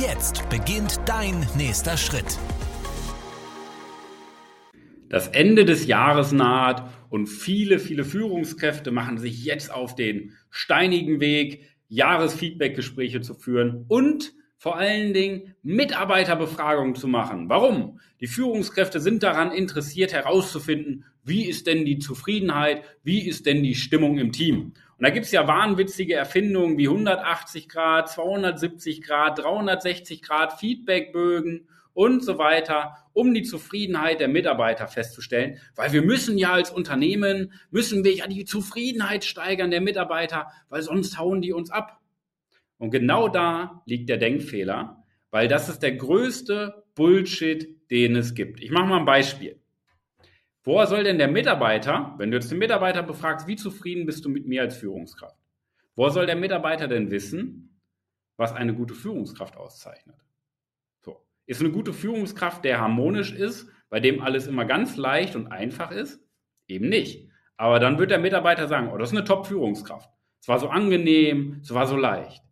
Jetzt beginnt dein nächster Schritt. Das Ende des Jahres naht und viele, viele Führungskräfte machen sich jetzt auf den steinigen Weg, Jahresfeedbackgespräche zu führen und vor allen Dingen Mitarbeiterbefragungen zu machen. Warum? Die Führungskräfte sind daran interessiert herauszufinden, wie ist denn die Zufriedenheit, wie ist denn die Stimmung im Team. Und da gibt es ja wahnwitzige Erfindungen wie 180 Grad, 270 Grad, 360 Grad Feedbackbögen und so weiter, um die Zufriedenheit der Mitarbeiter festzustellen, weil wir müssen ja als Unternehmen, müssen wir ja die Zufriedenheit steigern der Mitarbeiter, weil sonst hauen die uns ab. Und genau da liegt der Denkfehler, weil das ist der größte Bullshit, den es gibt. Ich mache mal ein Beispiel. Woher soll denn der Mitarbeiter, wenn du jetzt den Mitarbeiter befragst, wie zufrieden bist du mit mir als Führungskraft? Woher soll der Mitarbeiter denn wissen, was eine gute Führungskraft auszeichnet? Ist eine gute Führungskraft, der harmonisch ist, bei dem alles immer ganz leicht und einfach ist? Eben nicht. Aber dann wird der Mitarbeiter sagen, oh, das ist eine Top-Führungskraft. Es war so angenehm, es war so leicht.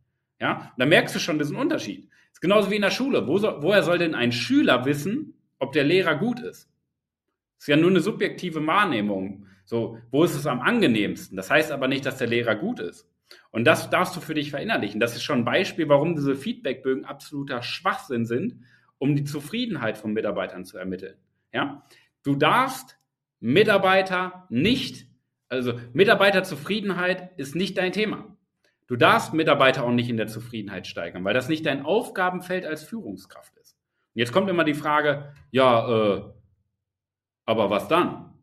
Ja, da merkst du schon diesen Unterschied. Das ist genauso wie in der Schule. Wo soll, woher soll denn ein Schüler wissen, ob der Lehrer gut ist? Ist ja nur eine subjektive Wahrnehmung. So, wo ist es am angenehmsten? Das heißt aber nicht, dass der Lehrer gut ist. Und das darfst du für dich verinnerlichen. Das ist schon ein Beispiel, warum diese Feedbackbögen absoluter Schwachsinn sind, um die Zufriedenheit von Mitarbeitern zu ermitteln. Ja? Du darfst Mitarbeiter nicht, also Mitarbeiterzufriedenheit ist nicht dein Thema. Du darfst Mitarbeiter auch nicht in der Zufriedenheit steigern, weil das nicht dein Aufgabenfeld als Führungskraft ist. Und jetzt kommt immer die Frage, ja, äh, aber was dann?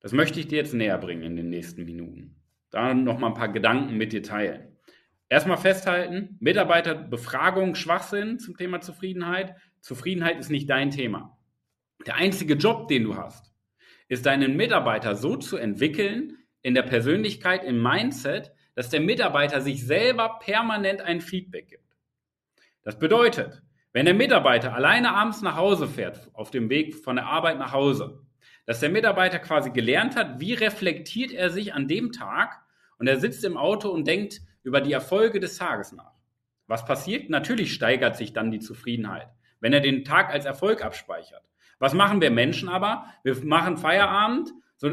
Das möchte ich dir jetzt näher bringen in den nächsten Minuten. Da noch mal ein paar Gedanken mit dir teilen. Erstmal festhalten, Mitarbeiterbefragung, Schwachsinn zum Thema Zufriedenheit. Zufriedenheit ist nicht dein Thema. Der einzige Job, den du hast, ist deinen Mitarbeiter so zu entwickeln, in der Persönlichkeit, im Mindset, dass der Mitarbeiter sich selber permanent ein Feedback gibt. Das bedeutet, wenn der Mitarbeiter alleine abends nach Hause fährt, auf dem Weg von der Arbeit nach Hause, dass der Mitarbeiter quasi gelernt hat, wie reflektiert er sich an dem Tag und er sitzt im Auto und denkt über die Erfolge des Tages nach. Was passiert? Natürlich steigert sich dann die Zufriedenheit wenn er den Tag als Erfolg abspeichert. Was machen wir Menschen aber? Wir machen Feierabend, so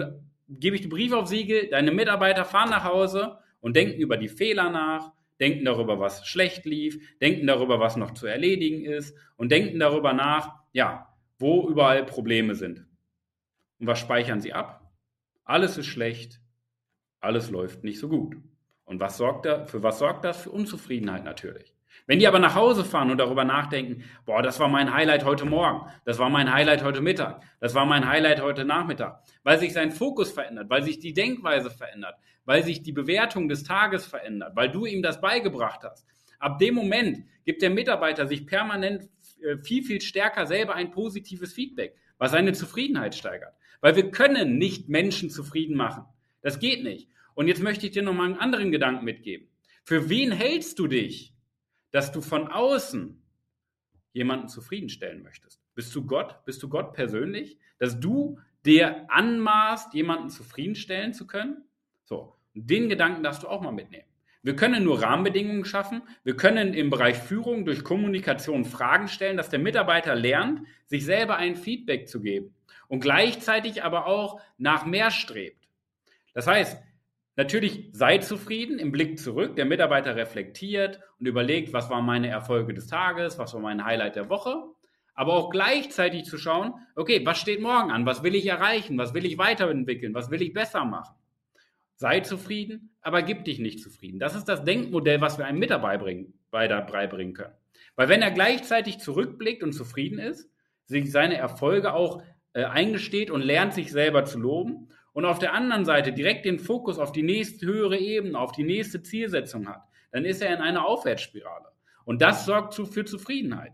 gebe ich die Briefe auf Siegel, deine Mitarbeiter fahren nach Hause und denken über die Fehler nach, denken darüber, was schlecht lief, denken darüber, was noch zu erledigen ist und denken darüber nach, ja, wo überall Probleme sind. Und was speichern sie ab? Alles ist schlecht, alles läuft nicht so gut. Und was sorgt da, für was sorgt das? Für Unzufriedenheit natürlich. Wenn die aber nach Hause fahren und darüber nachdenken, boah, das war mein Highlight heute Morgen, das war mein Highlight heute Mittag, das war mein Highlight heute Nachmittag, weil sich sein Fokus verändert, weil sich die Denkweise verändert, weil sich die Bewertung des Tages verändert, weil du ihm das beigebracht hast. Ab dem Moment gibt der Mitarbeiter sich permanent äh, viel, viel stärker selber ein positives Feedback, was seine Zufriedenheit steigert. Weil wir können nicht Menschen zufrieden machen. Das geht nicht. Und jetzt möchte ich dir nochmal einen anderen Gedanken mitgeben. Für wen hältst du dich? Dass du von außen jemanden zufriedenstellen möchtest. Bist du Gott? Bist du Gott persönlich? Dass du dir anmaßt, jemanden zufriedenstellen zu können? So, den Gedanken darfst du auch mal mitnehmen. Wir können nur Rahmenbedingungen schaffen. Wir können im Bereich Führung durch Kommunikation Fragen stellen, dass der Mitarbeiter lernt, sich selber ein Feedback zu geben und gleichzeitig aber auch nach mehr strebt. Das heißt, Natürlich sei zufrieden im Blick zurück. Der Mitarbeiter reflektiert und überlegt, was waren meine Erfolge des Tages, was war mein Highlight der Woche. Aber auch gleichzeitig zu schauen, okay, was steht morgen an? Was will ich erreichen? Was will ich weiterentwickeln? Was will ich besser machen? Sei zufrieden, aber gib dich nicht zufrieden. Das ist das Denkmodell, was wir einem Mitarbeiter beibringen können. Weil wenn er gleichzeitig zurückblickt und zufrieden ist, sich seine Erfolge auch äh, eingesteht und lernt, sich selber zu loben und auf der anderen Seite direkt den Fokus auf die nächste höhere Ebene, auf die nächste Zielsetzung hat, dann ist er in einer Aufwärtsspirale. Und das sorgt zu, für Zufriedenheit.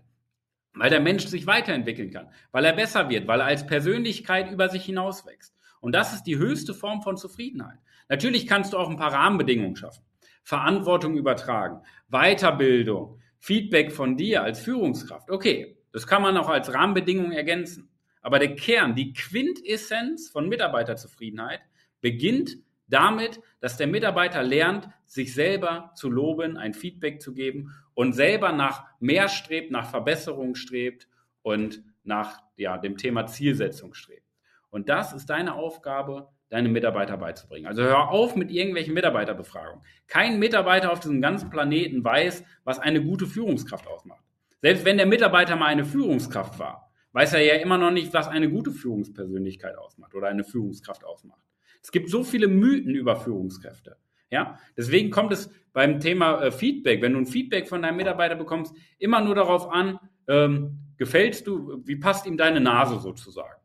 Weil der Mensch sich weiterentwickeln kann, weil er besser wird, weil er als Persönlichkeit über sich hinauswächst. Und das ist die höchste Form von Zufriedenheit. Natürlich kannst du auch ein paar Rahmenbedingungen schaffen. Verantwortung übertragen, Weiterbildung, Feedback von dir als Führungskraft. Okay, das kann man auch als Rahmenbedingung ergänzen. Aber der Kern, die Quintessenz von Mitarbeiterzufriedenheit beginnt damit, dass der Mitarbeiter lernt, sich selber zu loben, ein Feedback zu geben und selber nach mehr strebt, nach Verbesserung strebt und nach ja, dem Thema Zielsetzung strebt. Und das ist deine Aufgabe, deine Mitarbeiter beizubringen. Also hör auf mit irgendwelchen Mitarbeiterbefragungen. Kein Mitarbeiter auf diesem ganzen Planeten weiß, was eine gute Führungskraft ausmacht. Selbst wenn der Mitarbeiter mal eine Führungskraft war, weiß er ja immer noch nicht, was eine gute Führungspersönlichkeit ausmacht oder eine Führungskraft ausmacht. Es gibt so viele Mythen über Führungskräfte. Ja, deswegen kommt es beim Thema äh, Feedback, wenn du ein Feedback von deinem Mitarbeiter bekommst, immer nur darauf an, ähm, gefällst du, wie passt ihm deine Nase sozusagen.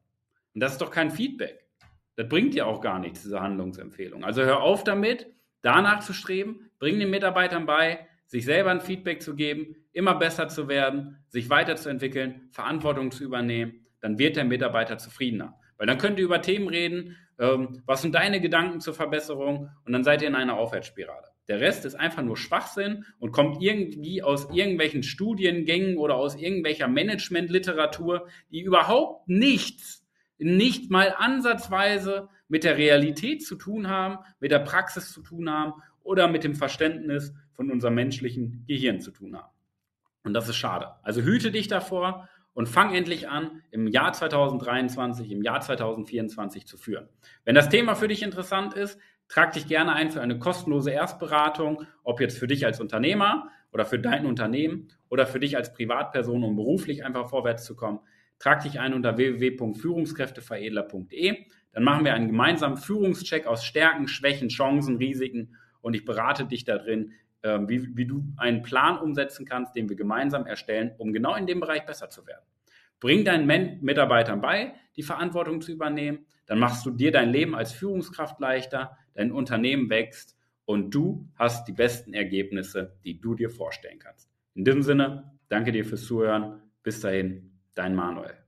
Und das ist doch kein Feedback. Das bringt dir auch gar nichts, diese Handlungsempfehlung. Also hör auf damit, danach zu streben, bring den Mitarbeitern bei, sich selber ein Feedback zu geben, immer besser zu werden, sich weiterzuentwickeln, Verantwortung zu übernehmen, dann wird der Mitarbeiter zufriedener. Weil dann könnt ihr über Themen reden, ähm, was sind deine Gedanken zur Verbesserung und dann seid ihr in einer Aufwärtsspirale. Der Rest ist einfach nur Schwachsinn und kommt irgendwie aus irgendwelchen Studiengängen oder aus irgendwelcher Managementliteratur, die überhaupt nichts, nicht mal ansatzweise mit der Realität zu tun haben, mit der Praxis zu tun haben oder mit dem Verständnis von unserem menschlichen Gehirn zu tun haben. Und das ist schade. Also hüte dich davor und fang endlich an, im Jahr 2023, im Jahr 2024 zu führen. Wenn das Thema für dich interessant ist, trag dich gerne ein für eine kostenlose Erstberatung, ob jetzt für dich als Unternehmer oder für dein Unternehmen oder für dich als Privatperson, um beruflich einfach vorwärts zu kommen. Trag dich ein unter www.führungskräfteveredler.de. Dann machen wir einen gemeinsamen Führungscheck aus Stärken, Schwächen, Chancen, Risiken und ich berate dich da drin, ähm, wie, wie du einen Plan umsetzen kannst, den wir gemeinsam erstellen, um genau in dem Bereich besser zu werden. Bring deinen Mitarbeitern bei, die Verantwortung zu übernehmen. Dann machst du dir dein Leben als Führungskraft leichter, dein Unternehmen wächst und du hast die besten Ergebnisse, die du dir vorstellen kannst. In diesem Sinne, danke dir fürs Zuhören. Bis dahin, dein Manuel.